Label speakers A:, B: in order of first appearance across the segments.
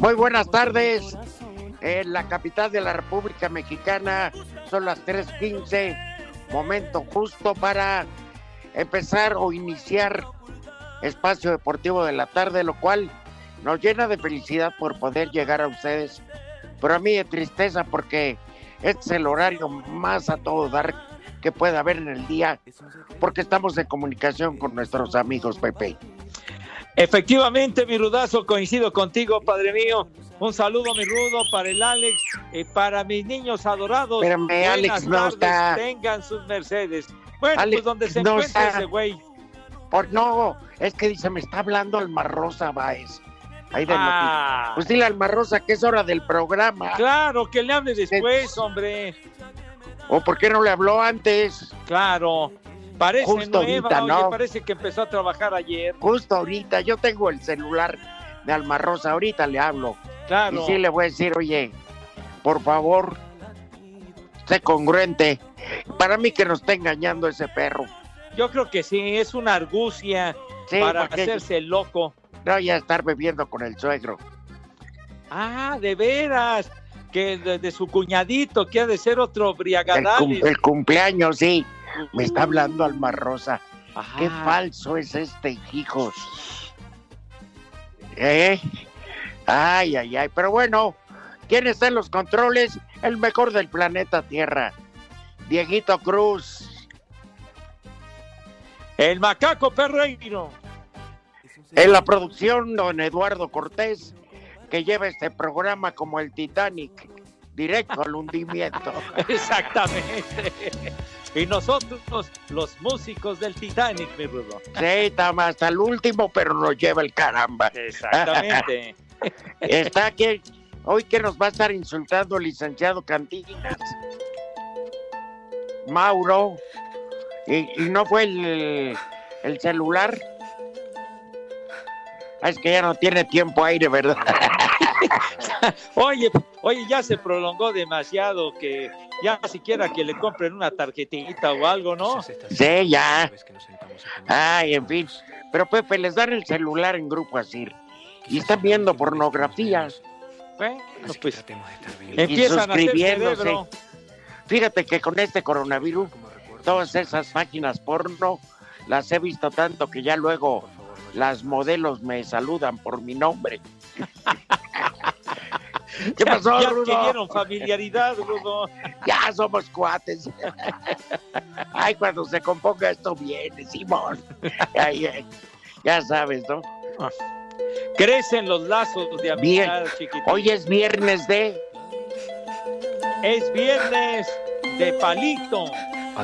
A: Muy buenas tardes. En la capital de la República Mexicana son las 3:15. Momento justo para empezar o iniciar espacio deportivo de la tarde, lo cual nos llena de felicidad por poder llegar a ustedes, pero a mí de tristeza porque este es el horario más a todo dar que pueda haber en el día, porque estamos en comunicación con nuestros amigos, Pepe.
B: Efectivamente, mi rudazo, coincido contigo, padre mío. Un saludo, mi rudo, para el Alex y para mis niños adorados.
A: Espérame, Alex no
B: tardes,
A: está.
B: Tengan sus Mercedes. Bueno,
A: Alex
B: pues donde se
A: no
B: encuentre
A: está.
B: ese güey.
A: Por no, es que dice, me está hablando Alma Rosa Báez. Ahí de
B: Ah.
A: Pues dile a Alma Rosa que es hora del programa.
B: Claro, que le hable después, hombre.
A: ¿O por qué no le habló antes?
B: Claro. Parece
A: Justo
B: nueva,
A: ahorita,
B: oye,
A: ¿no?
B: parece que empezó a trabajar ayer.
A: Justo ahorita, yo tengo el celular de Alma Rosa, ahorita le hablo.
B: Claro.
A: Y sí le voy a decir, oye, por favor, sé congruente. Para mí que nos está engañando ese perro.
B: Yo creo que sí, es una argucia
A: Sí,
B: para hacerse loco.
A: no ya estar bebiendo con el suegro.
B: Ah, de veras, que de, de su cuñadito, que ha de ser otro
A: El, cum-
B: briagadales.
A: el cumpleaños, sí. Me está hablando Alma Rosa. Qué falso es este, hijos. ¿Eh? Ay, ay, ay. Pero bueno, ¿quién está en los controles? El mejor del planeta Tierra. Dieguito Cruz.
B: El macaco perreiro.
A: En la producción, don Eduardo Cortés, que lleva este programa como el Titanic, directo al hundimiento.
B: Exactamente. Y nosotros, los músicos del Titanic, mi rudo.
A: Sí, hasta el último, pero nos lleva el caramba.
B: Exactamente.
A: Está aquí, hoy que nos va a estar insultando el licenciado Cantinas. Mauro. Y, y no fue el, el celular. Ah, Es que ya no tiene tiempo aire, ¿verdad?
B: Oye, oye, ya se prolongó demasiado que ya siquiera que le compren una tarjetita o algo, ¿no?
A: Sí, ya. Ay, en fin. Pero Pepe, les dan el celular en grupo así. Y están viendo pornografía.
B: Bueno, pues
A: Y
B: empiezan a
A: suscribiéndose. Fíjate que con este coronavirus, todas esas páginas porno las he visto tanto que ya luego las modelos me saludan por mi nombre. ¿Qué
B: Ya-
A: pasó,
B: ya
A: Rudo?
B: adquirieron familiaridad, Rudo.
A: Ya somos cuates. Ay, cuando se componga esto viene, Simón. Ay, ay, ya sabes, ¿no?
B: Crecen los lazos de
A: Bien.
B: amistad, chiquitín.
A: Hoy es viernes de...
B: Es viernes de Palito.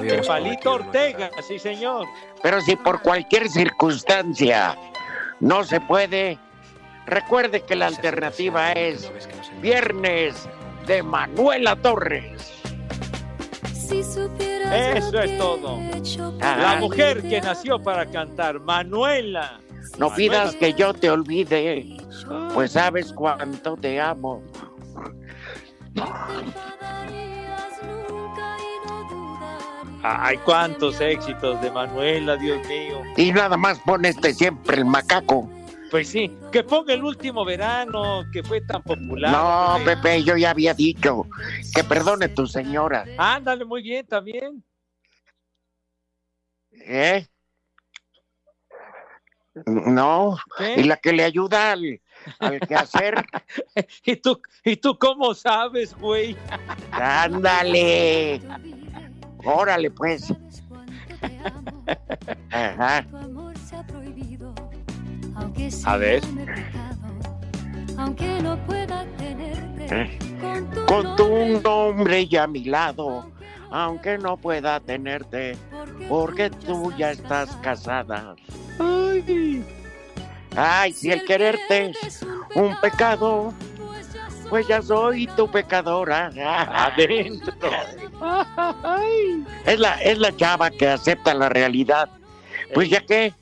B: de Palito Ortega, sí, señor.
A: Pero si por cualquier circunstancia no se puede, recuerde que la alternativa es Viernes de Manuela Torres.
B: Eso es todo.
A: Ajá.
B: La mujer que nació para cantar, Manuela.
A: No pidas que yo te olvide, pues sabes cuánto te amo.
B: Ay, cuántos éxitos de Manuela, Dios mío.
A: Y nada más pone este siempre el macaco.
B: Pues sí, que ponga el último verano, que fue tan popular.
A: No,
B: Pepe.
A: Pepe, yo ya había dicho que perdone tu señora.
B: Ándale, muy bien, también.
A: ¿Eh? No,
B: ¿Qué?
A: y la que le ayuda al, al quehacer,
B: ¿Y tú, ¿Y tú cómo sabes, güey?
A: ándale. Órale, pues. Ajá.
B: A ver.
C: Aunque no pueda tenerte
A: Eh.
C: con tu,
A: Con tu
C: nombre,
A: nombre ya a mi lado, aunque no pueda tenerte, porque tú ya estás casada. Ay, ay si el quererte es un pecado, pues ya soy tu pecadora.
B: Adentro.
A: Es la, es la chava que acepta la realidad. Pues ya que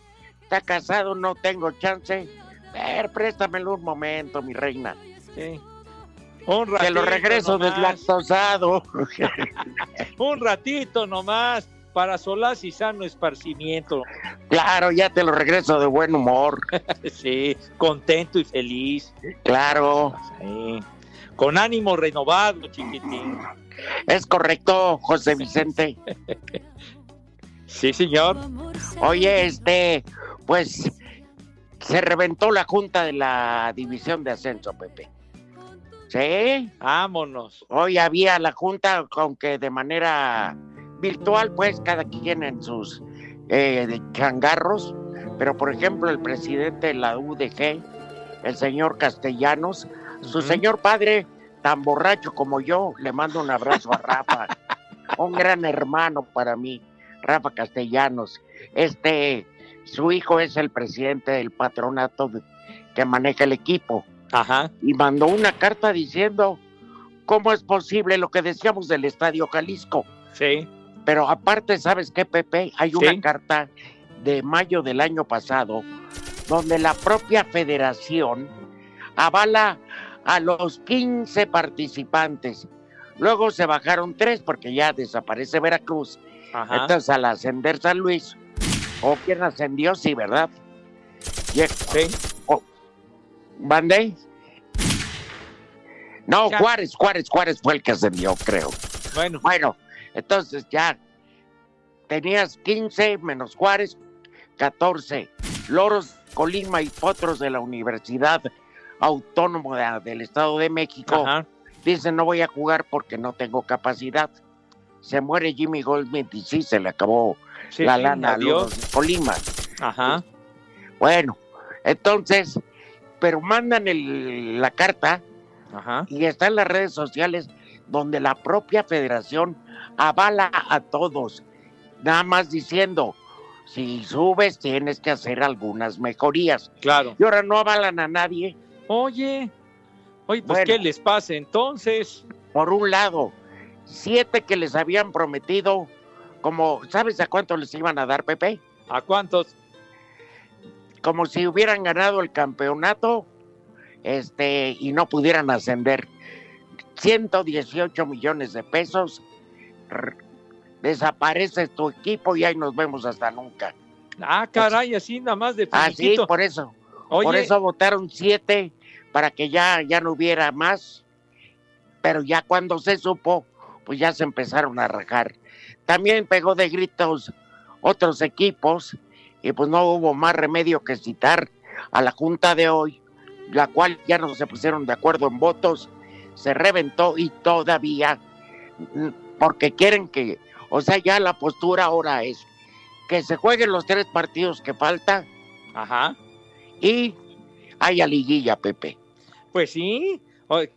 A: está casado, no tengo chance. Ver, préstamelo un momento, mi reina.
B: Sí. Un
A: Te
B: ratito
A: lo regreso
B: nomás,
A: deslactosado.
B: Un ratito nomás para solaz y sano esparcimiento.
A: claro, ya te lo regreso de buen humor.
B: Sí, contento y feliz.
A: Claro,
B: Sí. Con ánimo renovado, chiquitín.
A: es correcto, José Vicente.
B: Sí, señor.
A: Oye, este, pues se reventó la junta de la división de ascenso, Pepe. Sí,
B: Vámonos.
A: hoy había la junta, aunque de manera virtual, pues cada quien en sus eh, de changarros. Pero, por ejemplo, el presidente de la UDG, el señor Castellanos, su señor padre, tan borracho como yo, le mando un abrazo a Rafa, un gran hermano para mí, Rafa Castellanos. Este, su hijo es el presidente del patronato de- que maneja el equipo
B: Ajá.
A: y mandó una carta diciendo cómo es posible lo que decíamos del Estadio Jalisco.
B: Sí.
A: Pero aparte, ¿sabes qué, Pepe? Hay una carta de mayo del año pasado donde la propia federación avala a los 15 participantes. Luego se bajaron tres porque ya desaparece Veracruz.
B: Ajá.
A: Entonces, al ascender San Luis, o quién ascendió, sí, ¿verdad?
B: Sí.
A: ¿Mandé? No,
B: Ya.
A: Juárez, Juárez, Juárez fue el que ascendió, creo.
B: Bueno,
A: Bueno, entonces ya tenías 15 menos Juárez, 14. Loros, Colima y Potros de la Universidad Autónoma de- del Estado de México
B: ajá.
A: dicen no voy a jugar porque no tengo capacidad. Se muere Jimmy Goldsmith y sí, se le acabó
B: Sí,
A: la lana
B: adiós.
A: Loros de Colima.
B: Ajá.
A: Bueno, entonces, pero mandan el- la carta
B: Ajá.
A: y está en las redes sociales donde la propia federación avala a todos, nada más diciendo, si subes tienes que hacer algunas mejorías.
B: Claro.
A: Y ahora no avalan a nadie.
B: Oye. Oye, pues
A: Bueno.
B: ¿qué les pasa entonces?
A: Por un lado, siete que les habían prometido, como, ¿sabes a cuánto les iban a dar, Pepe?
B: ¿A cuántos?
A: Como si hubieran ganado el campeonato este, y no pudieran ascender. 118 millones de pesos. Desaparece tu equipo y ahí nos vemos hasta nunca.
B: Ah, caray, así nada más de
A: Así,
B: finiquito.
A: por eso.
B: Oye,
A: Por eso votaron siete para que ya, ya no hubiera más. Pero ya cuando se supo, pues ya se empezaron a rajar. También pegó de gritos otros equipos y pues no hubo más remedio que citar a la junta de hoy, la cual ya no se pusieron de acuerdo en votos, se reventó y todavía, mm, porque quieren que, o sea, ya la postura ahora es que se jueguen los tres partidos que faltan
B: ajá.
A: y haya liguilla, Pepe.
B: Pues sí,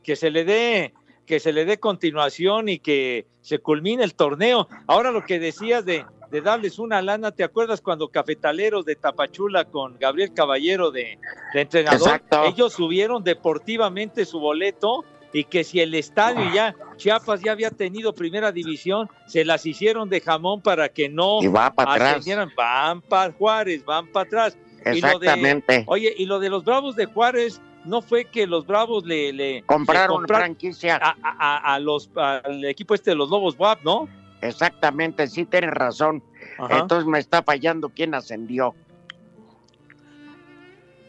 B: que se le dé que se le dé continuación y que se culmine el torneo. Ahora lo que decías de, de darles una lana, ¿te acuerdas cuando Cafetaleros de Tapachula con Gabriel Caballero de, de entrenador?
A: Exacto.
B: Ellos subieron deportivamente su boleto y que si el estadio ya, Chiapas ya había tenido primera división, se las hicieron de jamón para que no
A: Y va para atrás.
B: Van para Juárez, van para atrás. Y lo de-
A: Exactamente.
B: Oye, y lo de los Bravos de Juárez, no fue que los Bravos le, le
A: Compraron
B: le comprar-
A: franquicia.
B: a, a- a- a los al equipo este de los Lobos WAP, ¿no?
A: Exactamente, sí tienes razón.
B: Ajá.
A: Entonces me está fallando quién ascendió.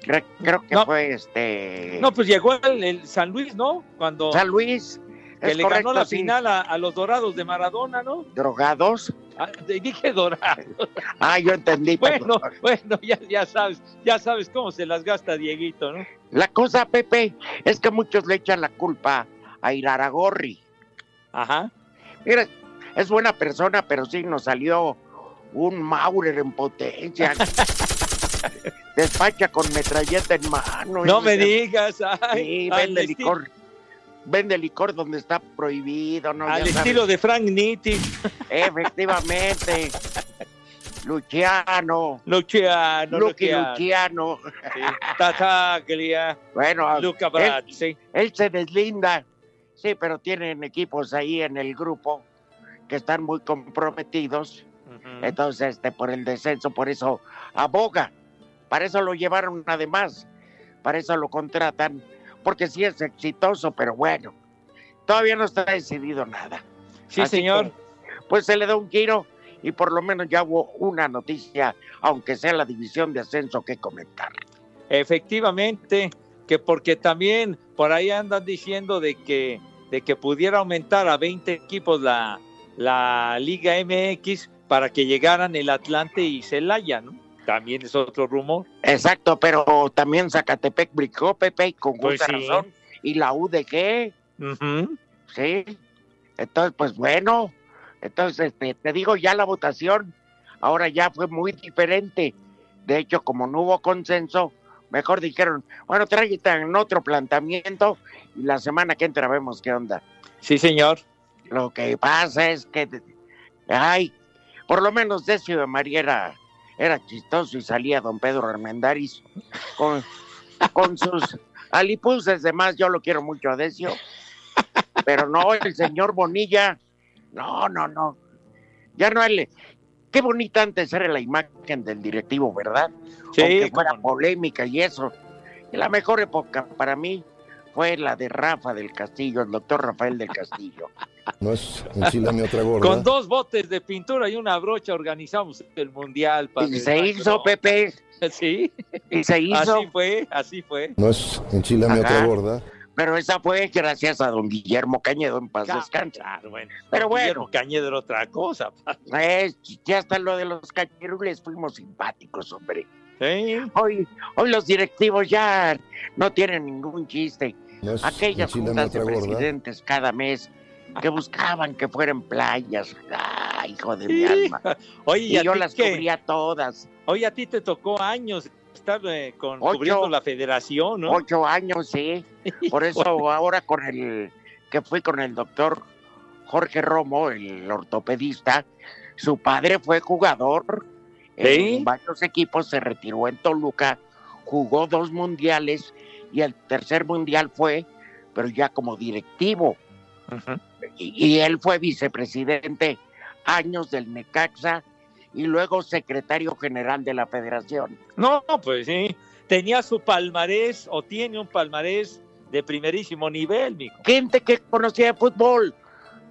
A: Creo, creo que
B: No.
A: fue este.
B: No, pues llegó el, el San Luis, ¿no? Cuando
A: San Luis.
B: Que
A: es
B: le
A: correcto,
B: ganó la
A: sí.
B: final a, a los Dorados de Maradona, ¿no?
A: Drogados.
B: Ah, dije Dorados.
A: Ah, yo entendí.
B: Bueno, bueno, ya, ya sabes, ya sabes cómo se las gasta Dieguito, ¿no?
A: La cosa, Pepe, es que muchos le echan la culpa a Iraragorri.
B: Ajá.
A: Mira, es buena persona, pero sí nos salió un Maurer en potencia. Despacha con metralleta en mano.
B: No me digas, ay,
A: Sí, vende licor. Vende licor donde está prohibido, ¿no?
B: al
A: sabes.
B: estilo de Frank Nitti,
A: Efectivamente. Luciano.
B: Luciano,
A: Lucky
B: Luciano,
A: Luciano.
B: sí, Tataglia,
A: Bueno,
B: Luca
A: él,
B: Brazzi.
A: él se deslinda. Sí, pero tienen equipos ahí en el grupo que están muy comprometidos. Entonces, este, por el descenso, por eso aboga. Para eso lo llevaron además. Para eso lo contratan. Porque sí es exitoso, pero bueno. Todavía no está decidido nada.
B: Sí,
A: Así
B: señor.
A: que, pues se le da un giro y por lo menos ya hubo una noticia, aunque sea la división de ascenso, que comentar.
B: Efectivamente, que porque también por ahí andan diciendo de que, de que pudiera aumentar a 20 equipos la, la Liga MX para que llegaran el Atlante y Celaya, ¿no? También es otro rumor.
A: Exacto, pero también Zacatepec brincó, Pepe, y con
B: Pues
A: justa
B: sí.
A: razón. Y la UDG,
B: Ujú.
A: sí. Entonces, pues bueno, entonces este, te digo, ya la votación ahora ya fue muy diferente. De hecho, como no hubo consenso, mejor dijeron, bueno, traigan otro planteamiento y la semana que entra vemos qué onda.
B: Sí, señor.
A: Lo que pasa es que, ay, por lo menos de María era, era chistoso y salía don Pedro Armendáriz con, con sus alipuses demás. Yo lo quiero mucho a Decio, pero no, el señor Bonilla, no, no, no. Ya no él. Qué bonita antes era la imagen del directivo, ¿verdad?
B: Sí,
A: Aunque fuera polémica y eso. Y la mejor época para mí fue la de Rafa del Castillo, el doctor Rafael del Castillo.
D: No es enchilame otra gorda.
B: Con dos botes de pintura y una brocha organizamos el mundial. padre
A: Y se hizo, Pepe,
B: Sí,
A: y se hizo.
B: así fue, así fue.
D: No es
A: Ajá.
D: otra gorda.
A: Pero esa fue gracias a don Guillermo Cañedo en paz descanse.
B: Claro, bueno.
A: Pero bueno.
B: Guillermo Cañedo era otra cosa.
A: Eh, ya hasta lo de los cañerules fuimos simpáticos, hombre.
B: Sí.
A: Hoy, hoy los directivos ya no tienen ningún chiste.
D: No es
A: Aquellas juntas de
D: gorda.
A: presidentes cada mes que buscaban que fueran playas. Ay, hijo de mi alma.
B: Oye, ¿y
A: yo las
B: qué?
A: cubría todas.
B: Oye, a ti te tocó años estar eh, con,
A: Ocho.
B: cubriendo la federación, ¿no?
A: Ocho años, sí. Por eso ahora con el que fui con el doctor Jorge Romo, el ortopedista, su padre fue jugador
B: ¿Sí?
A: en varios equipos, se retiró en Toluca, jugó dos mundiales y el tercer mundial fue, pero ya como directivo. Y, y él fue vicepresidente años del Necaxa y luego secretario general de la federación.
B: No, pues sí. Tenía su palmarés o tiene un palmarés de primerísimo nivel, mijo.
A: gente que conocía de fútbol.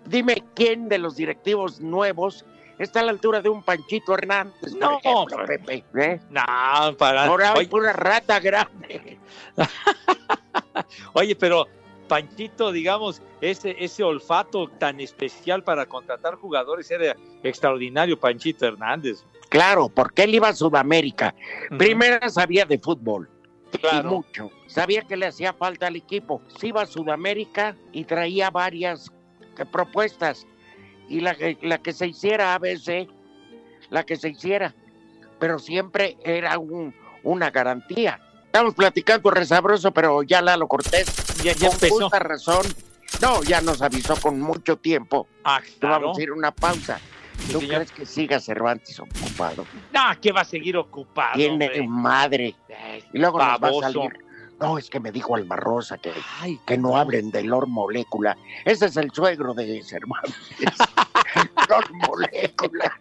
A: Dime quién de los directivos nuevos está a la altura de un Panchito Hernández.
B: No,
A: ejemplo,
B: hombre.
A: Pepe, ¿eh?
B: No, para.
A: Ahora hay pura rata grande.
B: oye, pero Panchito, digamos, ese, ese olfato tan especial para contratar jugadores era extraordinario, Panchito Hernández.
A: Claro, porque él iba a Sudamérica. Primero sabía de fútbol y
B: Claro.
A: mucho. Sabía que le hacía falta al equipo. Se iba a Sudamérica y traía varias eh, propuestas. Y la, que- la que se hiciera ABC, la que se hiciera. Pero siempre era un, una garantía. Estamos platicando resabroso, pero ya Lalo Cortés,
B: Ya, ya
A: con
B: empezó.
A: justa razón, no, ya nos avisó con mucho tiempo
B: Ah, claro.
A: vamos a ir a una pausa.
B: Sí,
A: ¿Tú
B: señor.
A: crees que siga Cervantes ocupado?
B: No, que va a seguir ocupado.
A: Tiene
B: hombre.
A: madre. Y luego nos va a salir. No, es que me dijo Alma Rosa que,
B: Ay,
A: que no hablen de Lord Molécula. Ese es el suegro de Cervantes. Lord Molécula.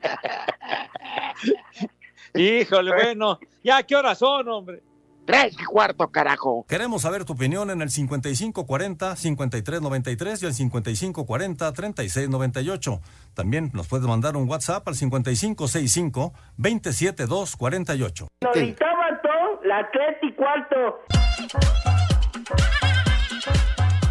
B: Híjole, bueno. Ya, ¿qué horas son, hombre?
A: Tres y cuarto, carajo.
E: Queremos saber tu opinión en el 5540-5393 y el 5540-3698. También nos puedes mandar un WhatsApp al 5565-27248.
F: Lo dictaba todo, la Atleti cuarto.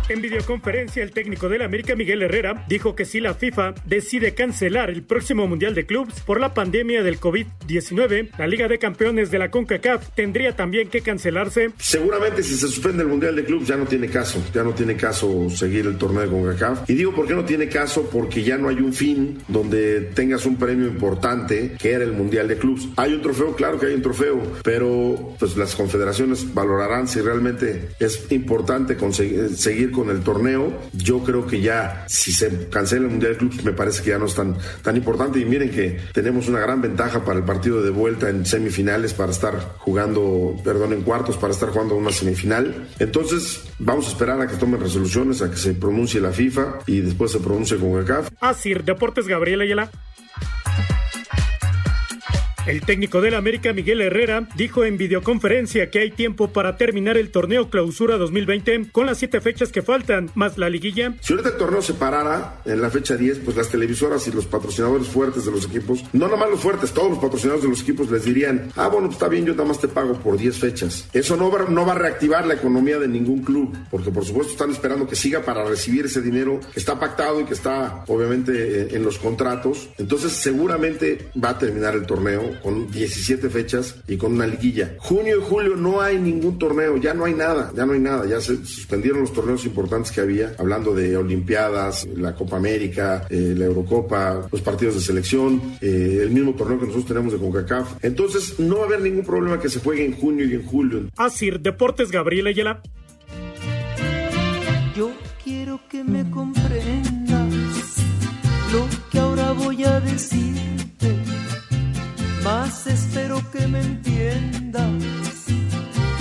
G: En videoconferencia, el técnico del América, Miguel Herrera, dijo que si la FIFA decide cancelar el próximo Mundial de Clubs por la pandemia del COVID-19, la Liga de Campeones de la CONCACAF tendría también que cancelarse.
H: Seguramente si se suspende el Mundial de Clubs ya no tiene caso, ya no tiene caso seguir el torneo de CONCACAF. Y digo por qué no tiene caso, porque ya no hay un fin donde tengas un premio importante que era el Mundial de Clubs. Hay un trofeo, claro que hay un trofeo, pero pues las confederaciones valorarán si realmente es importante conseguir, seguir con el torneo. Yo creo que ya, si se cancela el Mundial de me parece que ya no es tan, tan importante. Y miren que tenemos una gran ventaja para el partido de vuelta en semifinales, para estar jugando, perdón, en cuartos, para estar jugando una semifinal. Entonces, vamos a esperar a que tomen resoluciones, a que se pronuncie la FIFA y después se pronuncie con el CAF.
G: Así, Deportes Gabriel Ayala. El técnico del América, Miguel Herrera, dijo en videoconferencia que hay tiempo para terminar el torneo Clausura 2020 con las siete fechas que faltan, más la liguilla.
H: Si ahorita el torneo se parara en la fecha 10, pues las televisoras y los patrocinadores fuertes de los equipos, no nomás los fuertes, todos los patrocinadores de los equipos les dirían, ah, bueno, pues está bien, yo nada más te pago por 10 fechas. Eso no va, no va a reactivar la economía de ningún club, porque por supuesto están esperando que siga para recibir ese dinero que está pactado y que está obviamente en, en los contratos. Entonces seguramente va a terminar el torneo con 17 fechas y con una liguilla. Junio y julio no hay ningún torneo, ya no hay nada, ya no hay nada, ya se suspendieron los torneos importantes que había, hablando de Olimpiadas, la Copa América, eh, la Eurocopa, los partidos de selección, eh, el mismo torneo que nosotros tenemos de CONCACAF. Entonces no va a haber ningún problema que se juegue en junio y en julio.
G: Así, Deportes Gabriel Ayala.
I: Yo quiero que me comprendas lo que ahora voy a decirte más espero que me entiendas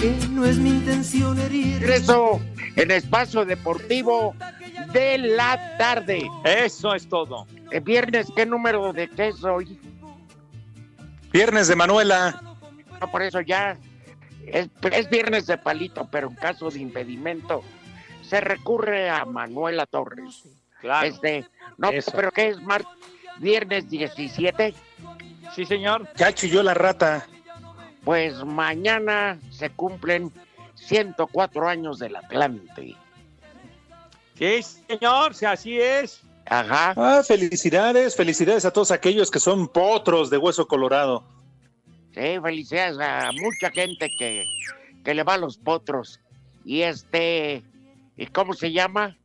I: que no es mi intención herir.
A: Regreso en espacio deportivo de la tarde.
B: Eso es todo.
A: El viernes, ¿qué número de qué es hoy?
J: Viernes de Manuela.
A: No, por eso ya es, es viernes de palito, pero en caso de impedimento se recurre a Manuela Torres.
B: Claro.
A: Este, no,
B: Eso.
A: pero ¿qué es mar viernes 17?
B: Sí, señor.
J: Ya chilló la rata.
A: Pues mañana se cumplen 104 años del Atlante.
B: Sí, señor, si así es.
A: Ajá.
J: Ah, felicidades, felicidades a todos aquellos que son potros de hueso colorado.
A: Sí, felicidades a mucha gente que, que le va a los potros. Y este, ¿y cómo se llama?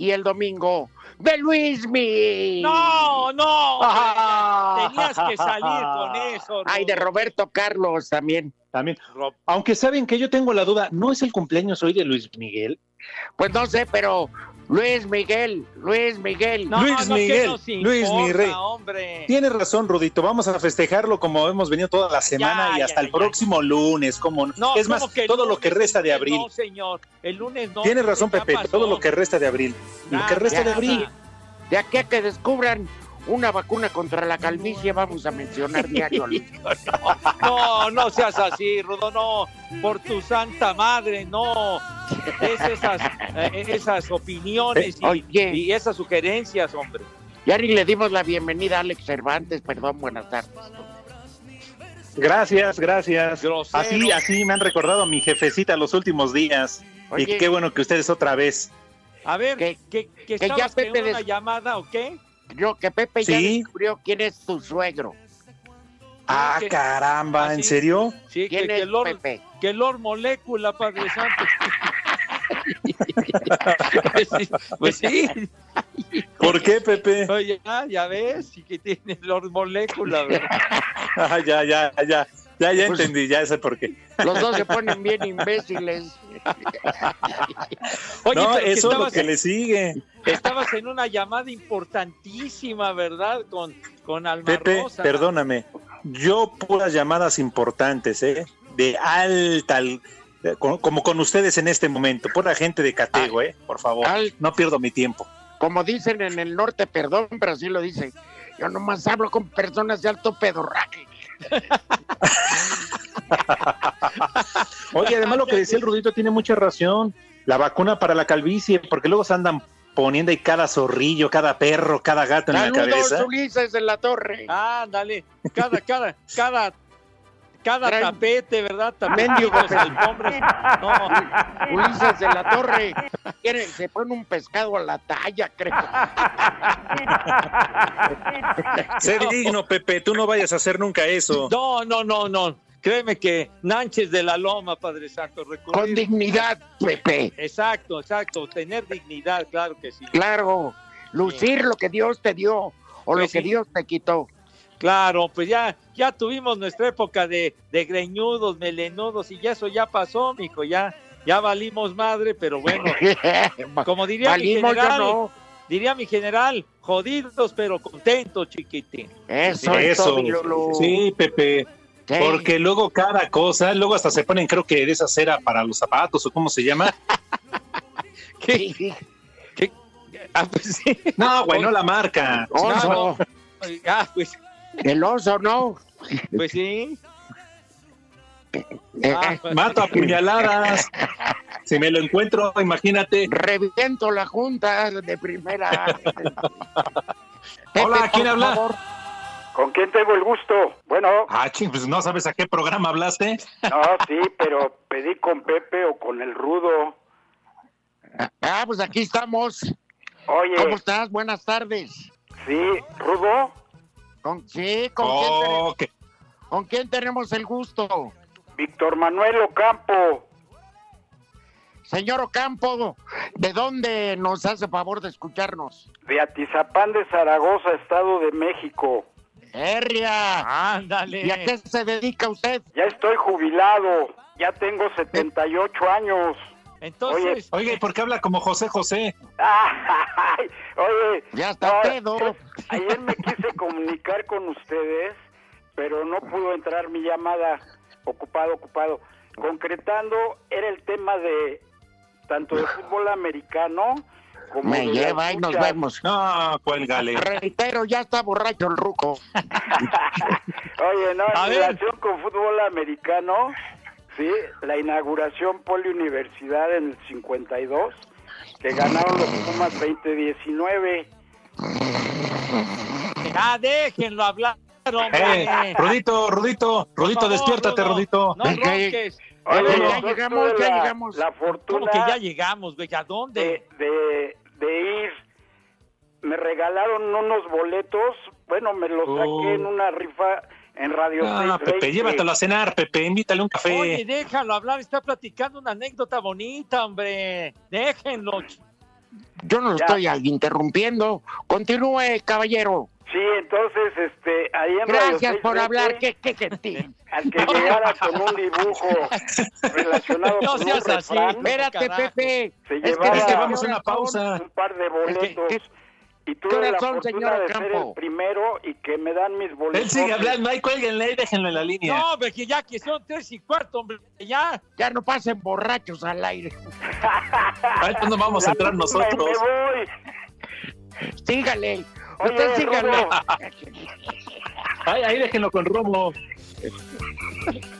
A: Y el domingo, de Luismi.
B: No, no. hombre, Tenías que salir con eso.
A: Ay, de Roberto Carlos también.
J: También. Aunque saben que yo tengo la duda, ¿no es el cumpleaños hoy de Luis Miguel?
A: Pues no sé, pero Luis Miguel, Luis Miguel.
B: No,
J: Luis
B: no, ¿qué
J: Miguel, Luis
B: importa,
J: mi rey.
B: hombre?
J: Tienes razón, Rudito. Vamos a festejarlo como hemos venido toda la semana
B: Ya,
J: y
B: ya,
J: hasta el
B: ya.
J: próximo lunes. Como no. Es
B: ¿cómo
J: más, todo lo que resta de abril.
B: No, señor. El lunes no.
J: Tienes razón, Pepe.
B: pasó.
J: Todo lo que resta de abril. Lo que resta de
A: nada.
J: abril.
A: De aquí a que descubran una vacuna contra la calvicie, vamos a mencionar diario.
B: No, no seas así, Rudo, no. Por tu santa madre, no. Es esas, eh, esas opiniones y,
A: Oye.
B: y esas sugerencias, hombre.
A: Ya ni le dimos la bienvenida a Alex Cervantes, perdón, buenas tardes.
J: Gracias, gracias.
B: Grosero.
J: Así, así me han recordado a mi jefecita los últimos días.
A: Oye.
J: Y qué bueno que ustedes otra vez.
B: A ver,
A: Que-
B: ¿que, que,
A: que ya
B: estabas
A: Pepe
B: en una
A: des-
B: llamada o qué?
A: Yo, que Pepe ya descubrió quién es tu suegro.
J: Ah,
B: que-
J: caramba,
B: Ah,
J: ¿en serio?
B: Sí, que,
A: ¿Quién
B: que
A: es
B: Lord,
A: Pepe?
B: que Lord Molécula, Padre Santo. pues sí, pues sí.
J: ¿Por qué, Pepe?
B: Oye, ya, ya ves, y que tiene Lord Molécula. ¿verdad?
J: Ah, ya, ya, ya. Ya, ya
A: Pues-
J: entendí, ya sé por qué.
A: Los dos se ponen bien imbéciles.
B: Oye,
J: no, eso es lo que le sigue.
B: estabas en una llamada importantísima, ¿verdad? Con, con Alma
J: Pepe,
B: Rosa.
J: perdóname. Yo puras llamadas importantes, ¿eh? De alta, como con ustedes en este momento. Pura gente de catego, ¿eh? Por favor.
A: Al-
J: No pierdo mi tiempo.
A: Como dicen en el norte, perdón, pero así lo dicen. Yo nomás hablo con personas de alto pedorraje.
J: Oye, además lo que decía el Rudito tiene mucha razón. La vacuna para la calvicie, porque luego se andan poniendo ahí cada zorrillo, cada perro, cada gato en la cabeza.
A: Ulises de la Torre.
B: Ah, dale. Cada, cada, cada, cada tapete, ¿verdad? Tapetes, alfombras. No,
A: Ulises de la Torre. se pone un pescado a la talla, creo.
J: Sé digno, Pepe, tú no vayas a hacer nunca eso.
B: no, no, no, no. Créeme que Nánchez de la Loma, Padre Santo, recurrir-
A: Con dignidad, Pepe.
B: Exacto, exacto. Tener dignidad, claro que sí.
A: Claro. Lucir lo que Dios te dio o lo
B: Pues
A: que
B: sí.
A: Dios te quitó.
B: Claro, pues ya, ya tuvimos nuestra época de, de greñudos, melenudos, y ya eso ya pasó, mijo, ya, ya valimos madre, pero bueno, como diría mi general,
A: no.
B: diría mi general, jodidos pero contentos, chiquitín.
A: Eso, es
J: Eso.
A: todo.
J: Sí, Pepe.
A: Sí.
J: Porque luego cada cosa, luego hasta se ponen, creo que de esa cera para los zapatos o cómo se llama.
B: ¿Qué? Ah, pues sí.
J: No, güey, no la marca.
A: Oso.
B: Ah, pues,
A: El oso, ¿no?
B: pues sí.
A: Eh,
B: Ah,
A: eh,
B: pues,
J: Mato a puñaladas. Si me lo encuentro, imagínate.
A: reviento la junta de primera.
J: Hola, ¿quién habla?
A: favor.
F: ¿Con quién tengo el gusto? Bueno,
J: Ah, ching, pues no sabes a qué programa hablaste.
F: no, sí, pero pedí con Pepe o con el Rudo.
A: Ah, pues aquí estamos.
F: Oye,
A: ¿Cómo estás? Buenas tardes.
F: sí, Rudo,
A: ¿Con, sí, ¿con, quién,
J: Oh,
A: tenemos, ¿con quién tenemos el gusto?
F: Víctor Manuel Ocampo,
A: Señor Ocampo, ¿de dónde nos hace favor de escucharnos?
F: de Atizapán de Zaragoza, Estado de México.
A: ¡Herria!
B: Ándale.
A: ¿Y a qué se dedica usted?
F: Ya estoy jubilado, ya tengo 78 años.
B: Entonces,
J: Oye, ¿y ¿por qué habla como José José?
F: Ay, Oye,
A: Ya está
F: no,
A: pedo.
F: ayer me quise comunicar con ustedes, pero no pudo entrar mi llamada. Ocupado, ocupado. Concretando, era el tema de tanto de fútbol americano como
A: Me
F: de
A: lleva y nos vemos.
J: No, cuélgale.
A: Reitero, ya está borracho el ruco.
F: Oye, no,
B: A
F: en
B: ver.
F: relación con fútbol americano, sí, la inauguración Poliuniversidad en el 52, que ganaron los Pumas 2019.
B: ah, déjenlo hablar, hombre.
J: Eh, Rudito, Rudito, Rudito,
B: favor,
J: despiértate,
B: Rudo.
J: Rudito.
B: No ronques.
F: Oye,
A: Ya llegamos, ya
F: la-
A: llegamos.
F: La fortuna
B: ¿Cómo que ya llegamos, güey? ¿A dónde?
F: de, de, de ir. Me regalaron unos boletos, bueno, me los saqué
J: Oh.
F: en una rifa en Radio
J: Ah,
F: 6
J: Pepe, llévatelo a cenar, Pepe, invítale un café.
B: Oye, déjalo hablar, está platicando una anécdota bonita, hombre. Déjenlo.
A: Yo no lo
F: Ya.
A: estoy interrumpiendo. Continúe, caballero.
F: Sí, entonces, este, ahí en Radio
A: Gracias
F: 6
A: por
F: Vete,
A: hablar. ¿Qué, qué gentil?
F: Al que llegara con un dibujo relacionado
B: No
F: con
B: seas
F: un
B: así.
A: Espérate. Pepe.
F: se
A: Es que
F: llevaba
J: vamos a una pausa.
F: un par de boletos.
A: ¿Qué-
F: y tuve la fortuna
A: señor
F: de ser
A: Ocampo?
F: el primero y que me dan mis boletos.
J: Él sigue hablando, ahí cuélguenle, ahí déjenlo en la línea.
B: No, hombre, que ya que son tres y cuarto, hombre, ya.
A: Ya no pasen borrachos al aire.
J: Pues no vamos a entrar nosotros.
F: Me voy.
A: Sígale.
F: Oye,
A: Usted sígale.
J: Ahí, ahí déjenlo con Romo.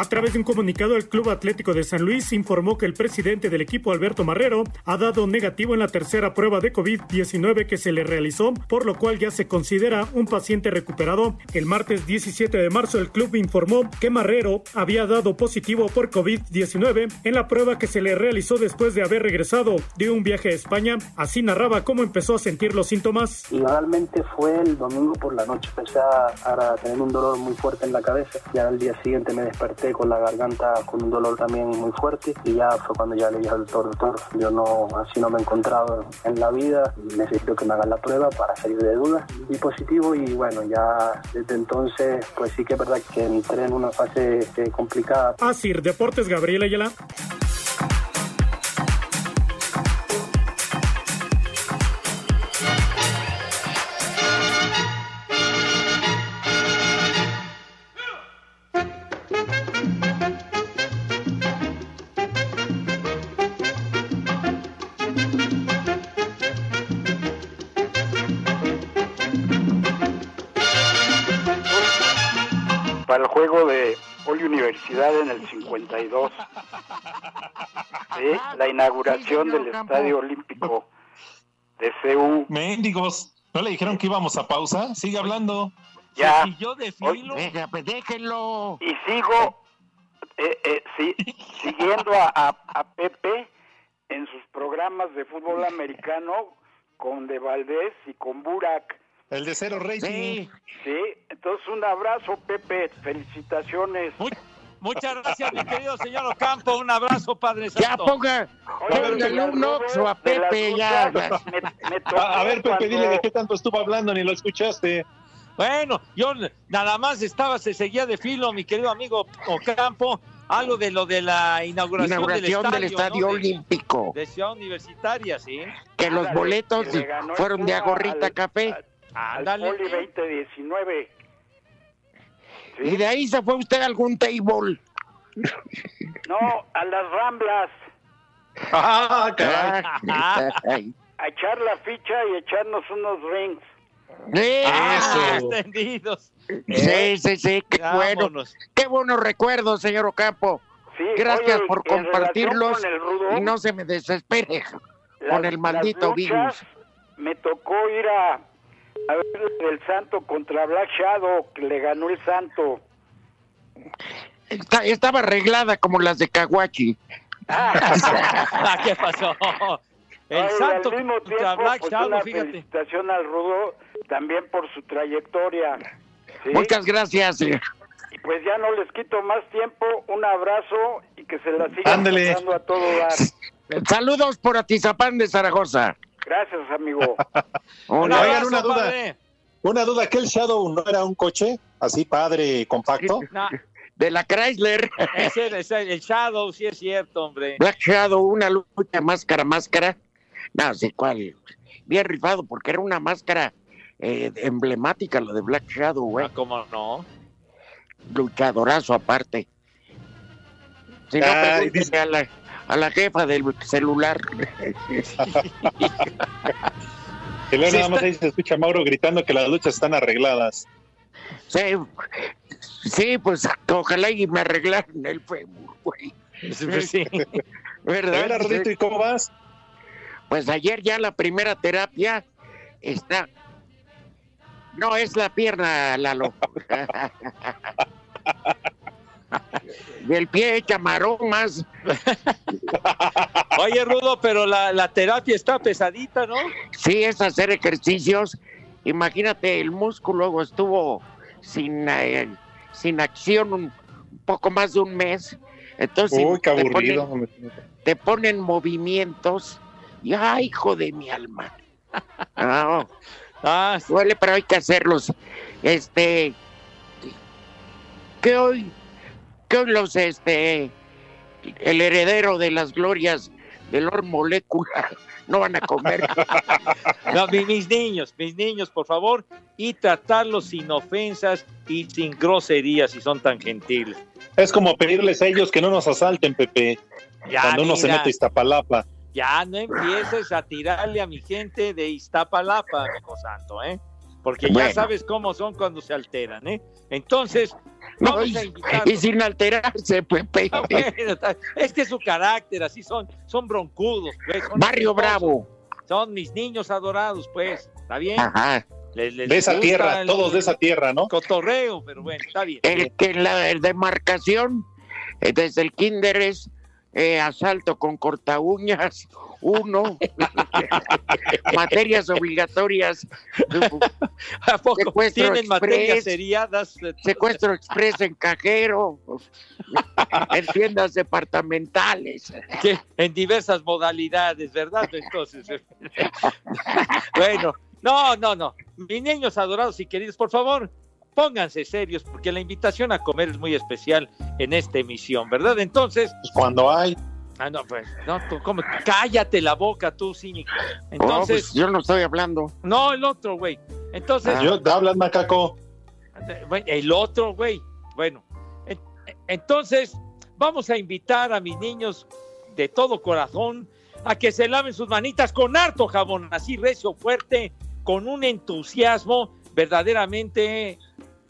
G: A través de un comunicado, el Club Atlético de San Luis informó que el presidente del equipo, Alberto Marrero, ha dado negativo en la tercera prueba de COVID-19 que se le realizó, por lo cual ya se considera un paciente recuperado. El martes 17 de marzo, el club informó que Marrero había dado positivo por COVID-19 en la prueba que se le realizó después de haber regresado de un viaje a España. Así narraba cómo empezó a sentir los síntomas.
K: Realmente fue el domingo por la noche. Empecé a tener un dolor muy fuerte en la cabeza. Ya al día siguiente me desperté con la garganta con un dolor también muy fuerte. Y ya fue cuando ya le dije al doctor, doctor, yo no, así no me he encontrado en la vida. Necesito que me hagan la prueba para salir de dudas. Y positivo y bueno, ya desde entonces pues sí que es verdad que entré en una fase este, complicada.
G: Asir Deportes, Gabriela Ayala.
F: 52. Sí, la inauguración del Estadio Olímpico de CU.
J: Mendigos, ¿no le dijeron que íbamos a pausa? Sigue hablando.
F: Ya.
B: Y yo de
F: Hoy-
B: filo.
A: Venga, pues déjenlo.
F: Y sigo eh, eh, sí, siguiendo a, a- a Pepe en sus programas de fútbol americano con De Valdés y con Burak.
J: El de Cero Racing.
A: Sí,
F: Sí, entonces un abrazo, Pepe. Felicitaciones.
B: Muchas gracias, mi querido señor Ocampo. Un abrazo, Padre
A: ya
B: Santo.
A: ponga,
F: Oye,
A: póngale un oxo a Pepe, ya.
F: me- me
J: A, a ver, Pepe,
F: cuando-
J: dile de qué tanto estuvo hablando, ni lo escuchaste.
B: Bueno, yo nada más estaba, se seguía de filo, mi querido amigo Ocampo, algo de lo de la inauguración,
A: Inauguración
B: del
A: del
B: estadio,
A: Olímpico.
B: De, Ciudad Universitaria, sí.
A: Que los boletos fueron de agorrita
F: al-
A: café.
F: al
B: Ándale.
F: Poli 2019. Sí.
A: Y de ahí se fue usted a algún table.
F: No, a las Ramblas,
J: Ah, caray.
A: Ah,
F: a echar la ficha y echarnos unos rings.
A: Sí,
B: Ah,
J: Eso.
B: extendidos.
A: sí, sí, sí, qué bueno. Qué buenos recuerdos, señor Ocampo.
F: Sí,
A: Gracias
F: oye,
A: por compartirlos
F: con el rudo,
A: y no se me desespere
F: las-
A: con el maldito
F: las luchas,
A: virus.
F: Me tocó ir a, a ver el Santo contra Black Shadow, que le ganó el Santo.
A: Está- estaba arreglada como las de Caguachi.
B: Ah, ¿Qué pasó? El santo
F: al mismo
B: contra
F: tiempo,
B: Black
F: pues,
B: Shadow,
F: una
B: fíjate.
F: felicitación al rudo también por su trayectoria. ¿sí?
A: Muchas gracias. eh.
F: Y pues ya no les quito más tiempo. Un abrazo y que se la sigan pasando a todo dar.
A: Saludos por Atizapán de Zaragoza.
F: Gracias, amigo.
B: Un.
J: Oigan, una duda.
B: padre.
J: Una duda, ¿que el Shadow no era un coche así padre, compacto?
B: No,
A: De la Chrysler.
B: ese era- ese el Shadow, sí es cierto, hombre.
A: Black Shadow, una lucha máscara, máscara. No sé cuál. Bien rifado, porque era una máscara eh, emblemática, lo de Black Shadow, güey.
B: Ah, ¿Cómo no?
A: Luchadorazo aparte. Si no,
J: Ay,
A: pregúntele a la, a la jefa del celular.
J: Que luego
B: Sí,
J: nada más
B: está-
J: ahí se escucha a Mauro gritando que las luchas están arregladas.
A: Sí, sí, pues ojalá y me arreglaran el fémur, güey.
B: Pues sí.
J: A
A: ¿Verdad?
J: ver, Rudito, ¿y cómo vas?
A: Pues ayer ya la primera terapia está. No, es la pierna, Lalo. y el pie echa maromas.
B: Oye, Rudo, pero la, la terapia está pesadita, ¿no?
A: Sí, es hacer ejercicios. Imagínate, el músculo luego estuvo sin, eh, sin acción un poco más de un mes. Entonces
J: Uy, qué
A: te
J: aburrido.
A: ponen, te ponen movimientos y ¡ay, hijo de mi alma! No,
B: Ah,
A: duele, pero hay que hacerlos. Este, que hoy, que hoy los, este, el heredero de las glorias del Lord Molécula no van a comer.
B: no, mi- mis niños, mis niños, por favor, y tratarlos sin ofensas y sin groserías, si son tan gentiles.
J: Es como pedirles a ellos que no nos asalten, Pepe,
B: Ya,
J: cuando uno se mete a Iztapalapa.
B: Ya no empieces a tirarle a mi gente de Iztapalapa, amigo santo, ¿eh? Porque ya sabes cómo son cuando se alteran, ¿eh? Entonces,
A: No,
B: vamos
A: y,
B: a invitarlos.
A: y sin alterarse, Pepe.
B: Ah, bueno, es que su carácter, así son, son broncudos, pues. son
A: Barrio. Bravo.
B: Son mis niños adorados, pues. ¿Está bien?
A: Ajá.
B: Les- les
J: De esa tierra,
B: el
J: todos de esa tierra, ¿no?
B: Cotorreo, pero bueno, está bien.
A: El que en la demarcación, eh, desde el kinder es eh, asalto con corta uñas, uno, materias obligatorias,
B: ¿A poco
A: secuestro
B: tienen materias seriadas?
A: secuestro express en cajero, en tiendas departamentales.
B: en diversas modalidades, ¿verdad? Entonces, bueno, no, no, no. Mis niños adorados y queridos, por favor, pónganse serios, porque la invitación a comer es muy especial en esta emisión, ¿verdad? Entonces,
J: Pues cuando hay.
B: Ah, no, pues, no, tú, ¿cómo? Cállate la boca, tú, cínico.
A: Oh,
B: Entonces,
A: pues yo no estoy hablando.
B: no, el otro, güey. Entonces,
A: Ah.
J: Yo, hablas, macaco.
B: El otro, güey. Bueno, en- entonces vamos a invitar a mis niños de todo corazón a que se laven sus manitas con harto jabón, así recio, fuerte, con un entusiasmo verdaderamente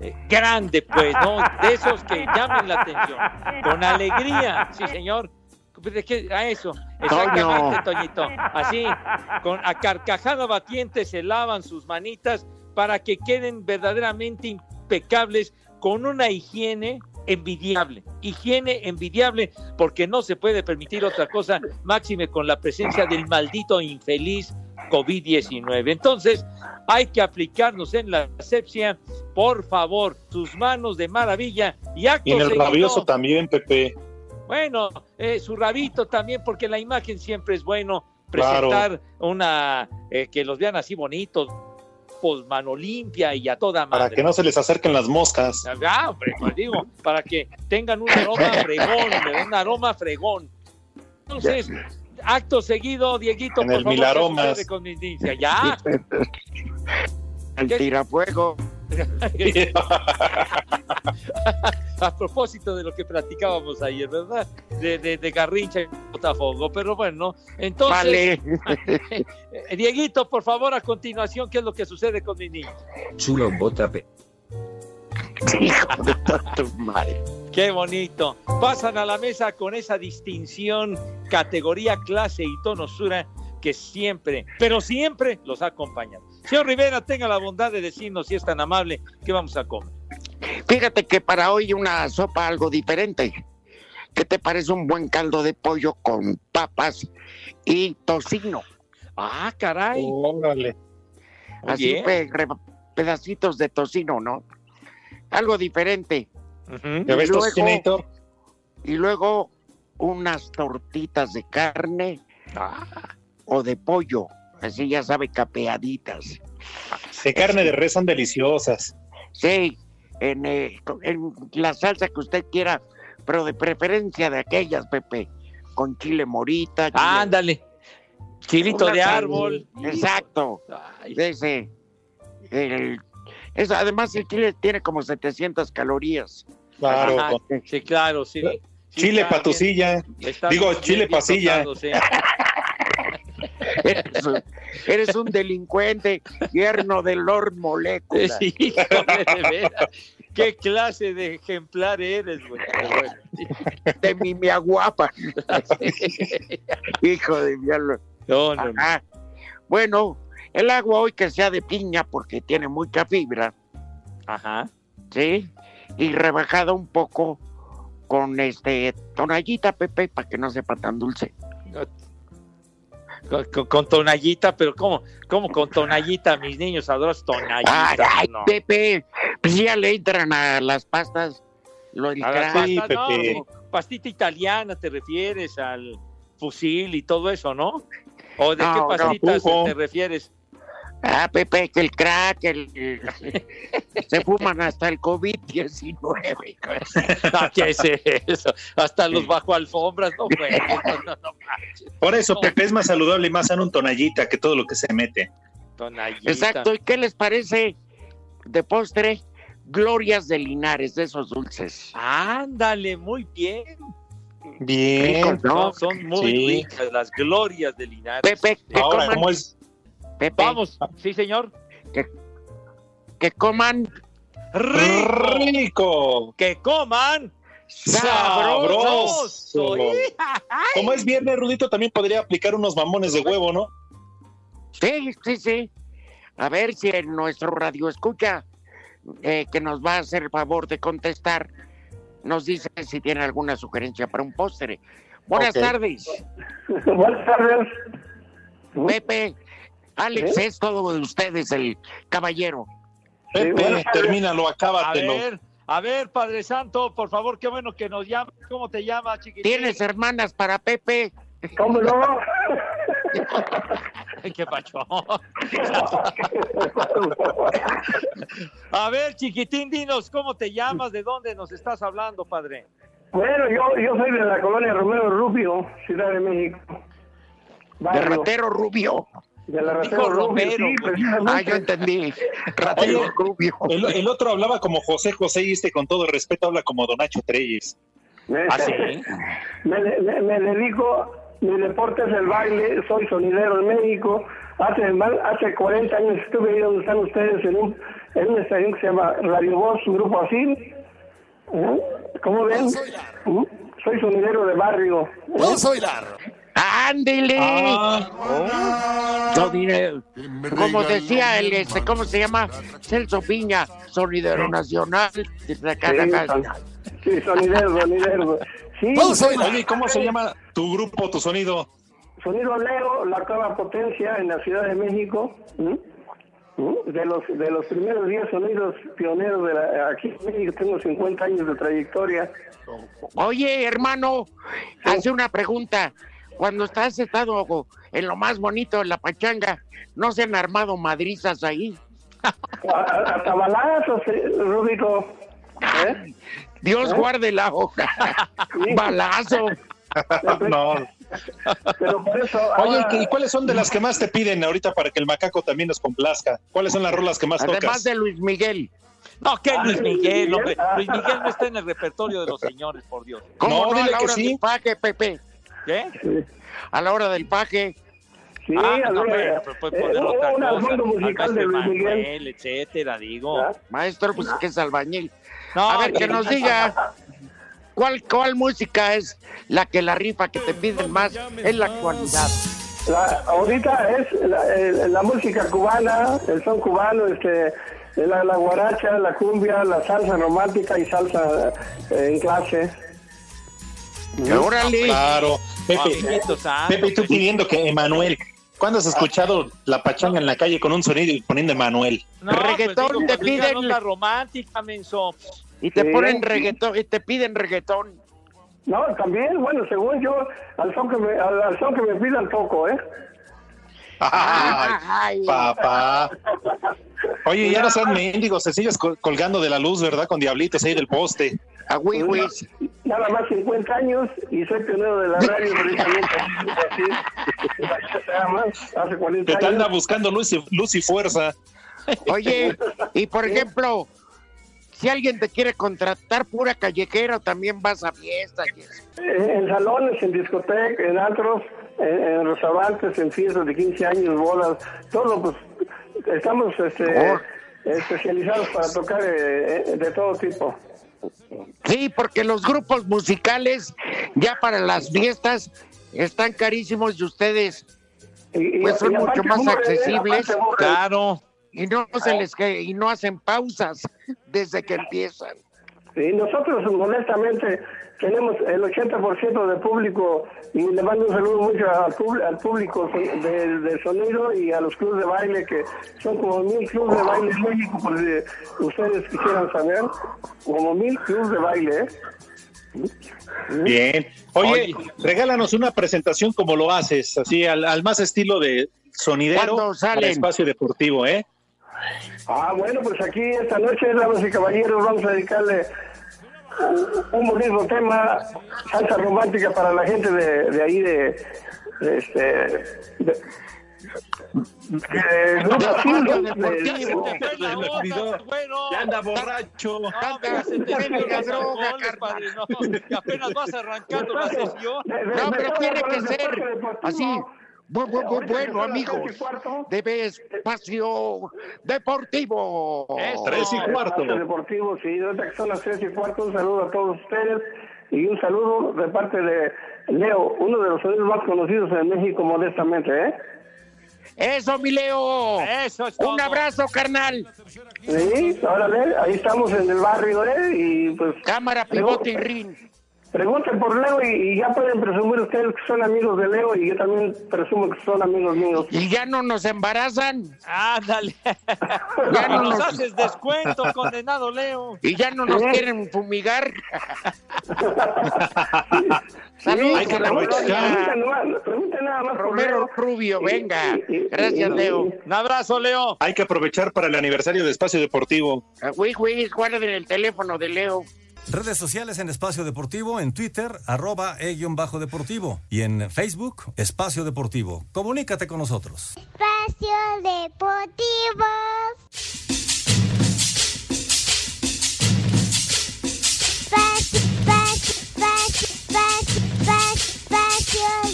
B: eh, grande, pues, ¿no? De esos que llamen la atención. Con alegría, sí, señor. ¿De qué? A eso, exactamente, Toñito. Así, con a carcajada batiente se lavan sus manitas para que queden verdaderamente impecables con una higiene envidiable, higiene envidiable, porque no se puede permitir otra cosa, máxime con la presencia del maldito infeliz COVID-19. Entonces, hay que aplicarnos en la asepsia, por favor, sus manos de maravilla y acto
J: Y en el rabioso también, Pepe.
B: Bueno, eh, su rabito también, porque la imagen siempre es bueno
J: Claro.
B: presentar una eh, que los vean así bonitos, pues mano limpia y a toda madre.
J: Para que no se les acerquen las moscas.
B: Ah, hombre, pues digo, para que tengan un aroma fregón, hombre, un aroma fregón. Entonces, acto seguido, Dieguito,
J: En
B: por
J: el
B: favor, ¿qué
J: Milaromas.
B: con mi? Ya.
A: El tirafuego.
B: a propósito de lo que platicábamos ayer, ¿verdad? De, de, de Garrincha y Botafogo, pero bueno, entonces, eh, Dieguito, por favor, a continuación, ¿qué es lo que sucede con mi niño?
L: Chulo Botape.
A: Hijo de toda tu madre.
B: Qué bonito. Pasan a la mesa con esa distinción, categoría, clase y tonosura que siempre, pero siempre los ha acompañado. Señor Rivera, tenga la bondad de decirnos, si es tan amable, qué vamos a comer.
A: Fíjate que para hoy una sopa algo diferente. ¿Qué te parece un buen caldo de pollo con papas y tocino?
B: Ah, caray.
J: Órale.
A: Así pe- pedacitos de tocino, ¿no? Algo diferente.
J: ¿Ya ves,
A: Y luego-
J: tocinito?
A: Y luego unas tortitas de carne
B: Ah.
A: o de pollo, así ya sabe, capeaditas.
J: De carne de res son deliciosas.
A: Sí, en, eh, en la salsa que usted quiera, pero de preferencia de aquellas, Pepe, con chile morita. chile-
B: Ándale. Chilito
A: Una
B: de
A: sal-
B: árbol.
A: Exacto. De ese. el- eso, además, el chile tiene como 700 calorías.
J: Claro.
B: Ajá, Sí, claro, sí. Sí,
J: Chile
B: bien- está
J: Digo,
B: bien-
J: chile
B: bien
J: pasilla.
B: tocado, sí.
A: Eres, un- eres un delincuente, yerno de Lord Molecula.
B: Sí, híjole, de veras. ¿Qué clase de ejemplar eres, güey?
A: De mi mia guapa. Hijo de diablo.
B: No, no.
A: Bueno, el agua hoy que sea de piña porque tiene mucha fibra.
B: Ajá.
A: Sí. Y rebajada un poco con este tonallita, Pepe, para que no sepa tan dulce.
B: Con, con- con tonallita, pero ¿cómo, ¿cómo con tonallita? Mis niños adoran tonallita.
A: Ay, ay,
B: no.
A: Pepe, pues ya le entran a las pastas. Lo del
B: A las
A: crack.
B: pastas, no, pastita italiana, te refieres al fusil y todo eso, ¿no? ¿O de
A: No,
B: qué pastitas te refieres?
A: Ah, Pepe, que el crack, el, se fuman hasta el COVID-19.
B: Ah, ¿Qué es eso? Hasta los bajo alfombras, no, güey. No, no.
J: Por eso, Pepe, es más saludable y más sano un tonallita que todo lo que se mete.
B: Tonallita.
A: Exacto, ¿y qué les parece de postre? Glorias de Linares, de esos dulces.
B: Ándale, muy bien.
J: Bien.
A: Ricos, ¿no?
B: Son, son muy
J: Sí.
B: ricas las glorias de Linares.
A: Pepe,
J: Ahora,
A: coman,
J: ¿cómo es?
A: Pepe,
B: Vamos, sí, señor.
A: que coman
B: ¡Rico!
J: ¡Rico!
B: ¡Que coman!
J: ¡Sabroso!
B: ¡Sabroso!
J: Como es viernes, Rudito también podría aplicar unos mamones de huevo, ¿no?
A: Sí, sí, sí. A ver si en nuestro radio escucha, eh, que nos va a hacer el favor de contestar, nos dice si tiene alguna sugerencia para un postre. Buenas tardes,
K: Buenas tardes.
A: Pepe. Alex,
K: ¿Eh?
A: es todo de ustedes, el caballero.
J: Pepe,
K: tardes.
J: termínalo,
B: A
J: acábatelo.
B: ver, a ver, Padre Santo, por favor, qué bueno que nos llama. ¿Cómo te llamas, chiquitín?
A: ¿Tienes hermanas para Pepe?
K: ¿Cómo no?
B: Qué pacho. A ver, chiquitín, dinos, ¿cómo te llamas? ¿De dónde nos estás hablando, padre?
K: Bueno, yo, yo soy de la colonia Romero Rubio, Ciudad de México.
A: De
K: Barrio,
A: ratero rubio.
K: De la
B: Dijo Romero,
K: sí.
A: Ah, yo entendí. Ratero
J: Oye,
A: rubio.
J: El, el otro hablaba como José José y este con todo respeto habla como Donacho Treyes.
K: Me,
B: ¿Ah, sí?
K: me, me- me dedico, mi deporte es el baile, soy sonidero en México,
L: hace, hace 40 años estuve ahí donde están ustedes en un, en una estación que se llama Radio Voz, un grupo así. ¿Eh? ¿Cómo ven? ¿Mm? Soy sonidero de barrio. ¿eh?
A: Vamos a bailar. ¡Ándele!
L: Ah.
A: No diré- Como decía el, este, ¿cómo se llama? Celso Piña, sonidero nacional. de.
L: Sí, sonidero, sonidero. Sí,
J: ¿cómo se llama tu grupo, tu sonido?
L: Sonido Leo, la octava potencia en la Ciudad de México. ¿Mm? ¿Mm? De los de los primeros 10 sonidos pioneros de la, aquí en México tengo 50 años de trayectoria.
A: Oye, hermano, hace una pregunta. Cuando estás estado en lo más bonito de la pachanga, ¿no se han armado madrizas ahí?
L: A- Hasta balazos, eh, Rubito. ¿Eh?
A: Dios
L: ¿Eh?
A: guarde la hoja. Balazo.
J: no.
L: Pero por eso.
J: Oye,
L: ahora-
J: ¿y cuáles son de las que más te piden ahorita para que el macaco también nos complazca? ¿Cuáles son las rolas que más
A: Además
J: tocas?
A: de Luis Miguel.
B: No, que
L: Ah,
B: Luis
L: Luis
B: Miguel, hombre. Luis Miguel no está en el repertorio de los señores, por Dios.
A: ¿Cómo no,
J: No, dile que sí.
A: paje, Pepe?
B: ¿Qué?
A: A la hora del paje.
L: Sí,
B: Ah,
L: a
B: no,
L: ver,
B: pero, pues, puede
L: eh,
B: poner
L: hubo
B: otra
L: un
B: cosa.
L: fondo musical
B: Al
L: de Luis.
B: Manuel, etcétera, digo.
L: ¿Ah?
A: Maestro, pues que es albañil.
B: No,
A: a ver, que nos diga cuál, cuál música es la que la rifa que te piden más en la actualidad.
L: La, ahorita es la música cubana, el son cubano, este, la, la guaracha, la cumbia, la salsa romántica y salsa eh, en clase.
A: Órale.
J: Claro. Pepe, Pepe, y tú pidiendo que Emanuel. ¿Cuándo has escuchado la pachanga en la calle con un sonido y poniendo Emanuel?
B: No,
A: Reggaetón
B: pues, digo,
A: te
B: pues,
A: piden-
B: nota romántica, menso.
A: Y te
L: Sí.
A: ponen reggaetón, y te piden reggaetón.
L: No, también, bueno, según yo, al son que me, al, al son que me pidan poco, ¿eh?
J: Ay,
A: Ay.
J: papá. Oye, ya no sean mendigos, se sigues col- colgando de la luz, ¿verdad? Con diablitos ahí del poste.
A: A Wiwis.
L: Nada más 50 años y soy pionero de la radio precisamente. Así, nada más, hace 40
J: Que te anda buscando luz y, luz y fuerza.
A: Oye, y por ejemplo, si alguien te quiere contratar pura callejera, también vas a fiestas.
L: Eh, En salones, en discotecas, en antros, en, en restaurantes, en fiestas de 15 años, bodas, todo, pues estamos este,
A: Oh.
L: especializados para tocar eh, eh, de todo tipo.
A: Sí, porque los grupos musicales ya para las fiestas están carísimos y ustedes pues son mucho más
L: ¿cómo le ven?
A: accesibles
L: Aparte, ¿cómo le-
B: Claro.
A: y no se les y no hacen pausas desde que empiezan.
L: Sí, nosotros honestamente tenemos el 80% del público y le mando un saludo mucho al, al público son- de, de sonido y a los clubes de baile que son como mil clubes de baile en México, por si ustedes quisieran saber, como mil clubes de baile, ¿eh?
J: Bien. Oye,
B: Oye.
J: regálanos una presentación como lo haces, así al, al más estilo de sonidero para espacio deportivo, ¿eh?
L: Ah, bueno, pues aquí esta noche, damas y caballeros, vamos a dedicarle un, bonito tema, salsa romántica para la gente de, de ahí, de, de este... De.
J: Ya anda borracho.
B: No, pero se te
A: droga,
B: apenas vas arrancando la sesión.
L: de- de-
A: No, pero
L: de-
A: tiene que
L: de-
A: ser así. Bueno,
L: son las
A: amigos, debe espacio deportivo.
B: Eso.
J: Tres y cuarto.
L: Espacio Deportivo, sí, son las tres y cuarto, un saludo a todos ustedes y un saludo de parte de Leo, uno de los sonidos más conocidos en México, modestamente, ¿eh?
A: Eso, mi Leo.
B: Eso es todo.
A: Un abrazo, carnal.
L: Sí, órale, ahí estamos en el barrio, ¿eh? Y pues
A: Cámara, pivote y ring.
L: Pregunten por Leo y, y ya pueden presumir ustedes que son amigos de Leo y yo también presumo que son amigos míos.
A: Y ya no nos embarazan.
B: Ándale.
A: Ya no
B: nos haces descuento, condenado Leo.
A: y ya no nos quieren fumigar. Saludos
L: pregunten nada más por
A: Romero
L: Leo.
A: Rubio, venga. Gracias, Leo.
B: Un abrazo, Leo.
J: Hay que aprovechar para el aniversario de Espacio Deportivo.
A: Güey, güey, guarden el teléfono de Leo.
E: Redes sociales en Espacio Deportivo, en Twitter, arroba e-bajo deportivo y en Facebook, Espacio Deportivo. Comunícate con nosotros.
M: Espacio Deportivo.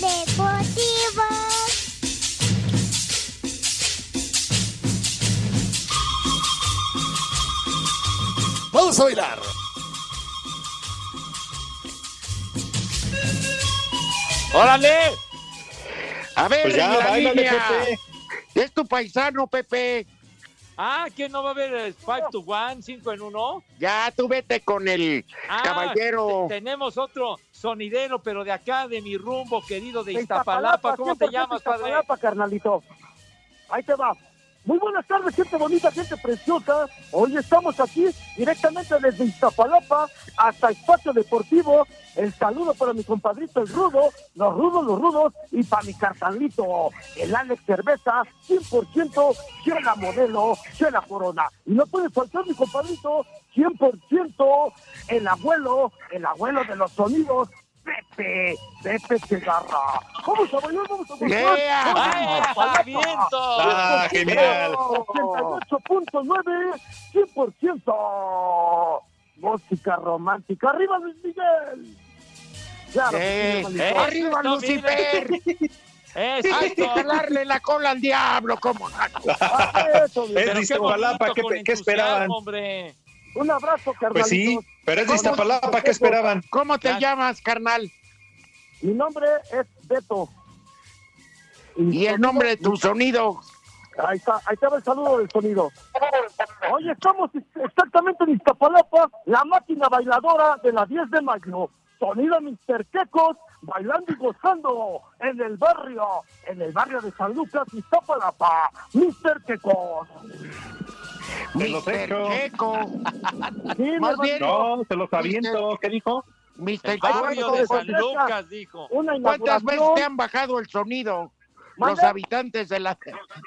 M: Deportivo.
N: Vamos a bailar.
B: ¡Órale!
A: A ver,
J: Pues ya,
A: la línea.
J: Pepe.
A: Es tu paisano, Pepe.
B: Ah, ¿quién no va a haber el 5 to 1, 5 en 1?
A: Ya tú vete con el
B: Ah,
A: caballero.
B: te- tenemos otro sonidero, pero de acá, de mi rumbo, querido de
O: De
B: Iztapalapa. ¿Cómo te
O: 100%
B: llamas, padre?
O: Iztapalapa, carnalito. Ahí te va. Muy buenas tardes, gente bonita, gente preciosa. Hoy estamos aquí directamente desde Iztapalapa hasta Espacio Deportivo. El saludo para mi compadrito el Rudo, los rudos, los rudos, y para mi cartanlito, el Alex Cerveza, 100% Chela Modelo, Chela Corona. Y no puede faltar mi compadrito, 100% el abuelo, el abuelo de los sonidos, Pepe, Pepe Segarra. Vamos a bailar, vamos a bailar.
A: ¡Ea!
O: Vamos a
B: ¡Ea!
O: Iztapalapa.
B: ¡Viento!
J: Ah, genial.
O: 88.9, 100%. Música romántica. ¡Arriba, Luis Miguel! Claro, sí,
A: Eh,
O: hermanito.
A: ¡Arriba,
B: Eso,
A: Lucifer! Hay que jalarle la cola al diablo, ¿cómo no?
O: Ah, eso.
J: Es
B: Pero
J: de
B: qué
J: Iztapalapa, ¿qué, qué esperaban?
B: hombre.
O: Un abrazo, carnalito.
J: Pues sí, pero es de Iztapalapa, ¿qué esperaban?
A: ¿Cómo te
B: Ya.
A: llamas, carnal?
O: Mi nombre es Beto.
A: Y el nombre de tu sonido.
O: Ahí está, ahí estaba el saludo del sonido. Hoy estamos exactamente en Iztapalapa, la máquina bailadora de la 10 de mayo. Sonido Mr. Quecos, bailando y gozando en el barrio, en el barrio de San Lucas, Iztapalapa. Mr. Quecos.
J: Se los
A: Mister
J: echo.
A: Checo.
O: Sí,
A: Más bien,
J: No, se los aviento. ¿Qué dijo?
A: Mister
B: El barrio de San. Lucas, dijo.
A: ¿Cuántas veces te han bajado el sonido? Los habitantes de la...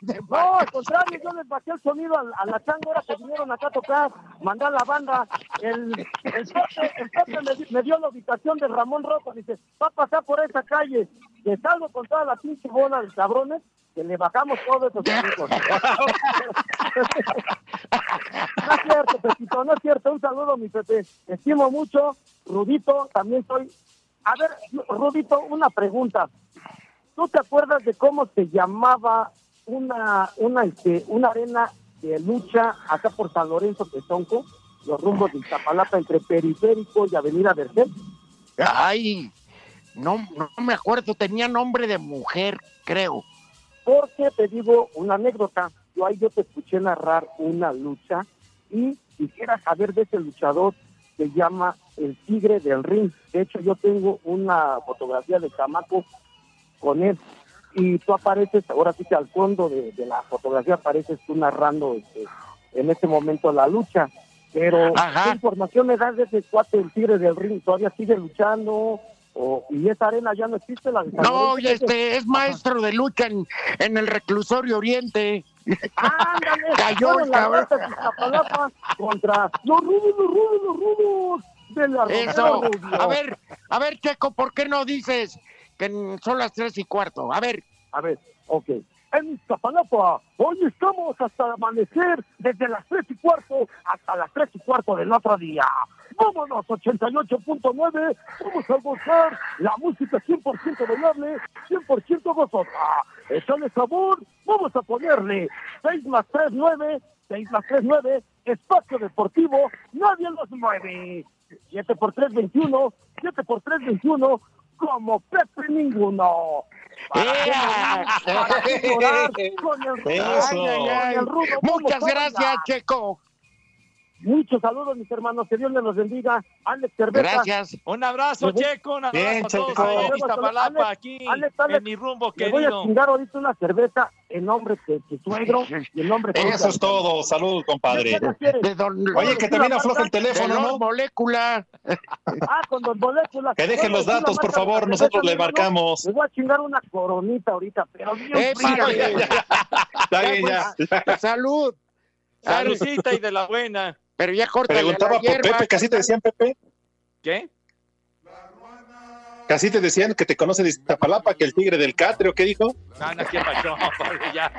A: de-
O: No, al contrario, yo les bajé el sonido a, a la changora que vinieron acá a tocar, mandar la banda. El, el Pepe, el Pepe me, di- me dio la ubicación de Ramón Rojo, dice, va a pasar por esa calle, que salgo con toda la pinche bola de cabrones, que le bajamos todos esos sonidos. no es cierto, Pepito, no es cierto. Un saludo, mi Pepe. Estimo mucho. Rudito, también soy... A ver, Rudito, una pregunta. ¿Tú te acuerdas de cómo se llamaba una una este, una arena de lucha acá por San Lorenzo Tezonco, los rumbos de Iztapalapa entre Periférico y Avenida Vergel?
A: Ay, no, no me acuerdo, tenía nombre de mujer, creo.
O: Porque te digo una anécdota. Yo ahí yo te escuché narrar una lucha y quisiera saber de ese luchador se llama el Tigre del Ring. De hecho, yo tengo una fotografía de Chamaco con él. Y tú apareces, ahora sí que al fondo de, de la fotografía apareces tú narrando este, en este momento la lucha. Pero,
A: Ajá.
O: ¿qué información me das de ese cuate, el Tigre del Ring? ¿Todavía sigue luchando? O, ¿Y esa arena ya no existe? La
A: No, y este es maestro de lucha en, en el reclusorio oriente.
O: ¡Ándale!
A: Cayó el cabrón.
O: contra los rudos, los rudos, los rudos de la
A: Eso. A ver, a ver, Checo, ¿por qué no dices que son las tres y cuarto? A ver.
O: A ver, ok. En Iztapalapa, hoy estamos hasta amanecer desde las tres y cuarto hasta las tres y cuarto del otro día. Vámonos, 88.9, vamos a gozar la música 100% bailable, 100% gozosa. Échale sabor, vamos a ponerle 6 más 3, 9, 6 más 3, 9, espacio deportivo, nadie los mueve. 7 por 3, 21, 7 por 3, 21, como Pepe ninguno. Para
A: ¡Ea!
O: para llorar con el,
J: Eso.
O: con
A: Ay, ay,
O: el rudo, vamos
A: Muchas gracias. Checo.
O: Muchos saludos, mis hermanos. Que Dios les los bendiga. Alex Cerveza.
A: Gracias.
B: Un abrazo, Checo, un abrazo
J: Bien,
B: a todos
J: Checo.
B: ahí en
O: Alex,
B: Iztapalapa, aquí
O: Alex, Alex,
B: en mi rumbo
O: Le voy a
B: querido.
O: chingar ahorita una cerveza en nombre de tu suegro y en nombre de
J: Eso es todo. Salud, compadre.
A: De don,
J: Oye, que también afloja el
A: de
J: teléfono,
A: Don
J: ¿no?
A: Molécula.
O: Ah, con Don Molécula.
J: Que dejen los datos, por favor, nosotros le marcamos.
O: Le voy a chingar una coronita ahorita, pero bien
A: Eh, párale.
O: güey.
J: Está bien, ya.
A: Salud. Salud.
B: Salucita y de la buena.
A: Pero ya corta
J: Preguntaba
A: la
J: por
A: hierba.
J: Pepe, casi te decían Pepe.
B: ¿Qué?
J: Casi te decían que te conoce de Iztapalapa, que el tigre del Catre, ¿o qué dijo?
B: No, no, ¿qué pasó? Épale, ya.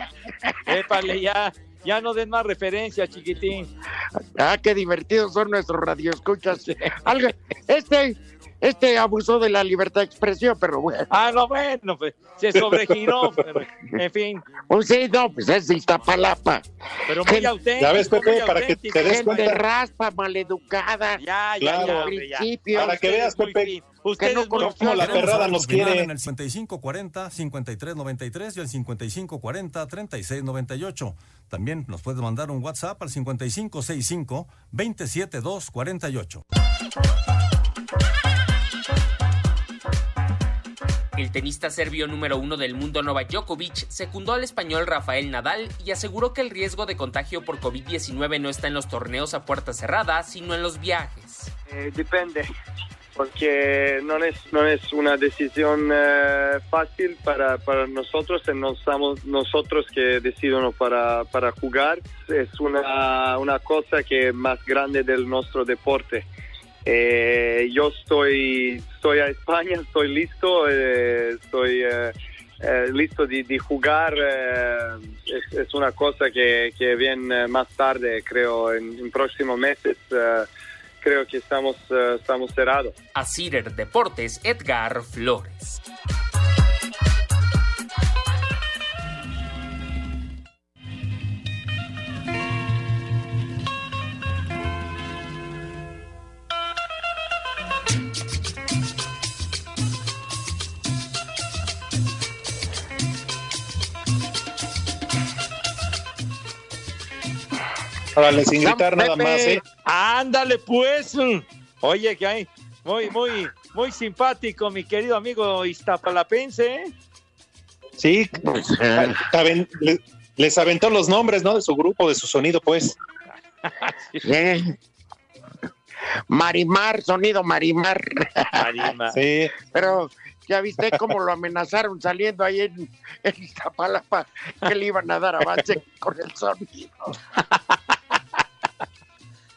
B: Épale, ya. Ya no den más referencias, chiquitín.
A: Ah, qué divertidos son nuestros radioescuchas. Algo, este, Este abusó de la libertad de expresión, pero bueno.
B: Ah, no, bueno, pues, se sobregiró. pero, en fin,
A: Pues sí, no, pues es Iztapalapa.
B: pero muy auténtico.
J: Ya ves, Pepe, para que te des
A: Gente
J: cuenta.
A: raspa, maleducada.
B: Ya, ya,
J: Claro.
B: ya.
J: Para que veas, Pepe,
B: fin. Ustedes
A: no conoció
J: la perrada nos quiere.
E: En el 5540 5393 y el 5540 3698. También nos puedes mandar un WhatsApp al 5565 27248.
N: El tenista serbio número uno del mundo Novak Djokovic secundó al español Rafael Nadal y aseguró que el riesgo de contagio por COVID-19 no está en los torneos a puerta cerrada, sino en los viajes.
P: Eh, depende, porque no es, no es una decisión eh, fácil para, para nosotros, no somos nosotros que decidimos para, para jugar, es una, una cosa que es más grande del nuestro deporte. Eh, yo estoy, estoy a España, estoy listo, eh, estoy eh, eh, listo de, de jugar. eh, es, es una cosa que, que viene más tarde, creo, en, en próximos meses. eh, creo que estamos, estamos cerrados.
N: A Cider Deportes, Edgar Flores.
J: Órale, sin gritar nada
B: Pepe,
J: más, ¿eh?
B: Ándale, pues. Oye, que hay. Muy, muy, muy simpático, mi querido amigo Iztapalapense. ¿eh?
J: Sí, le- les aventó los nombres, ¿no? De su grupo, de su sonido, pues.
A: Eh. Marimar, sonido Marimar.
B: Marima.
J: Sí.
A: Pero ya viste cómo lo amenazaron saliendo ahí en, en Iztapalapa, que le iban a dar avance con el sonido.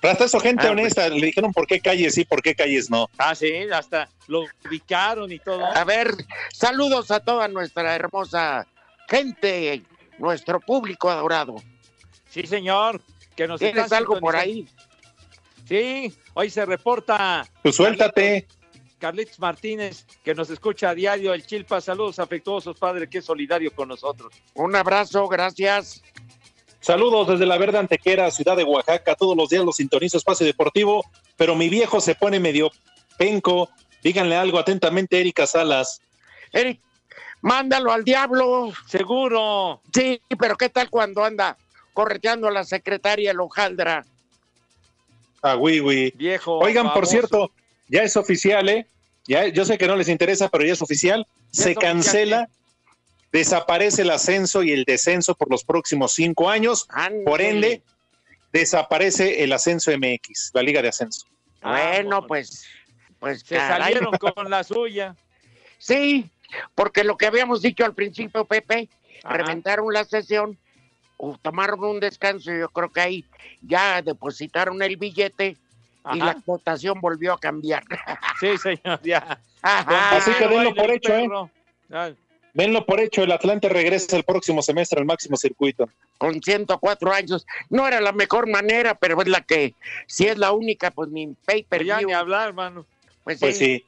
J: Pero hasta eso, gente
A: Ah,
J: honesta, le dijeron por qué calles sí, por qué calles no.
B: Ah, sí, hasta lo ubicaron y todo.
A: A ver, saludos a toda nuestra hermosa gente, nuestro público adorado.
B: Sí, señor. Que nos
A: ¿Tienes algo por
B: sintonizando. Sí, hoy se reporta
J: Pues suéltate.
B: Carlitos Martínez, que nos escucha a diario. El Chilpa, saludos afectuosos, padre, que es solidario con nosotros.
A: Un abrazo, gracias.
J: Saludos desde la Verde Antequera, ciudad de Oaxaca. Todos los días los sintonizo Espacio Deportivo, pero mi viejo se pone medio penco. Díganle algo atentamente, Erika Salas.
A: Eric, mándalo al diablo.
B: Seguro.
A: Sí, pero ¿qué tal cuando anda correteando a la secretaria el hojaldra?
J: Ah, Wiwi.
B: Viejo.
J: Oigan, por cierto, ya es oficial, ¿eh? Ya, yo sé que no les interesa, pero ya es oficial.
B: Ya
J: Se
B: es oficial,
J: cancela, desaparece el ascenso y el descenso por los próximos cinco años. Por ende, desaparece el ascenso MX, la Liga de Ascenso.
A: Bueno, pues, pues
B: Se
A: caray.
B: salieron con la suya.
A: Sí, porque lo que habíamos dicho al principio, Pepe,
B: Ajá.
A: reventaron la sesión, o tomaron un descanso, y yo creo que ahí ya depositaron el billete y la votación volvió a cambiar.
B: Sí, señor, ya.
A: Ajá.
J: Así que denlo por hecho, ¿eh? Denlo por hecho, el Atlante regresa el próximo semestre al máximo circuito.
A: Con 104 años. No era la mejor manera, pero es la que, si es la única, pues ni pay per
B: ya ni hablar, hermano.
A: Pues,
J: Pues
A: sí.
J: sí.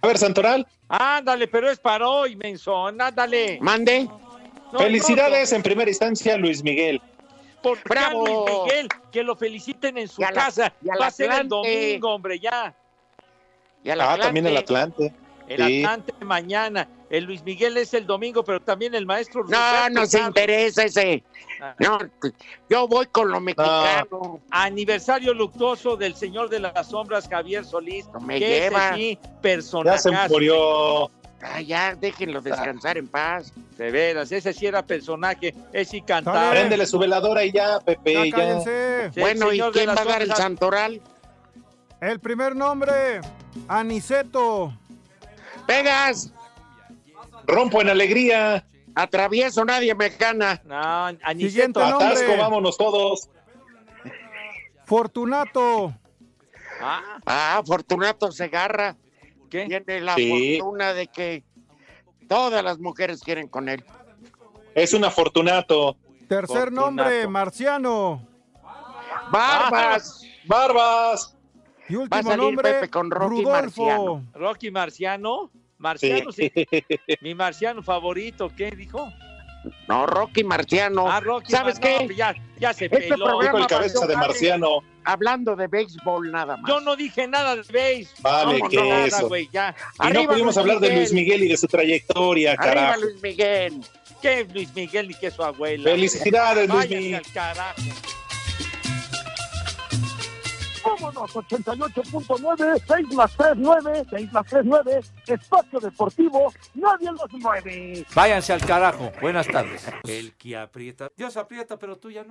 J: A ver, Santoral,
B: Ándale, pero es para hoy, mensón, ándale.
A: Mande.
B: No,
J: felicidades en primera instancia, Luis Miguel.
B: Por
A: Bravo.
B: Luis Miguel, que lo feliciten en su
A: Y a la-
B: casa.
A: y
B: Va a ser el domingo, hombre, ya.
A: Y
J: Ah,
A: Atlante.
J: también el Atlante.
B: El
J: Sí.
B: Atlante mañana. El Luis Miguel es el domingo, pero también el maestro.
A: No,
B: Roberto
A: no se
B: Carlos.
A: interesa ese.
B: Ah.
A: No, yo voy con lo mexicano.
B: Aniversario luctuoso del señor de las sombras, Javier Solís.
A: No me
B: que ese
A: lleva.
B: sí,
J: Ya se murió.
A: Ah, ya, déjenlo descansar en paz.
B: De veras, ese sí era personaje. Ese sí cantaba.
J: Préndele su veladora y ya, Pepe,
Q: Ya
J: ya.
Q: cállense.
B: Sí,
A: bueno, ¿y quién va a dar el santoral?
Q: El primer nombre, Aniceto.
A: Pegas,
J: Rompo en alegría.
A: atravieso, nadie me gana.
B: No.
Q: Siguiente nombre.
J: Atasco, vámonos todos.
Q: Fortunato.
B: Ah,
A: Ah, Fortunato Segarra
B: ¿qué?
A: tiene la
J: Sí.
A: fortuna de que todas las mujeres quieren con él.
J: Es un afortunato.
Q: Tercer
B: Fortunato.
Q: nombre, Marciano.
A: Barbas,
J: Barbas.
Q: Y
A: Va a
Q: último
A: salir
Q: nombre,
A: Pepe con Rocky
Q: Rudolfo.
A: Marciano.
B: Rocky Marciano. Marciano, sí. Mi marciano favorito, ¿qué dijo?
A: No, Rocky Marciano.
B: Ah, Rocky
A: ¿Sabes
B: Mar-
A: qué?
B: ya, ya se
A: Este
B: peló.
A: programa
J: Dijo el cabeza de marciano.
A: Hablando de béisbol nada más.
B: Yo no dije nada de base.
J: Vale,
B: No,
J: ¿qué
B: no,
J: es
B: nada,
J: eso?
B: güey, ya.
J: Y no pudimos
A: Luis
J: hablar de. Luis Miguel y de su trayectoria,
A: Arriba
J: carajo.
A: Luis Miguel.
B: ¿Qué Luis Miguel ni qué su abuela?
J: Felicidades, Luis Miguel.
B: al carajo.
O: Vámonos, 88.9, 6 más 3, 9, 6 más 3, 9, espacio deportivo, nadie los mueve.
B: Váyanse al carajo. Buenas tardes.
R: El que aprieta. Dios aprieta, pero tú ya no.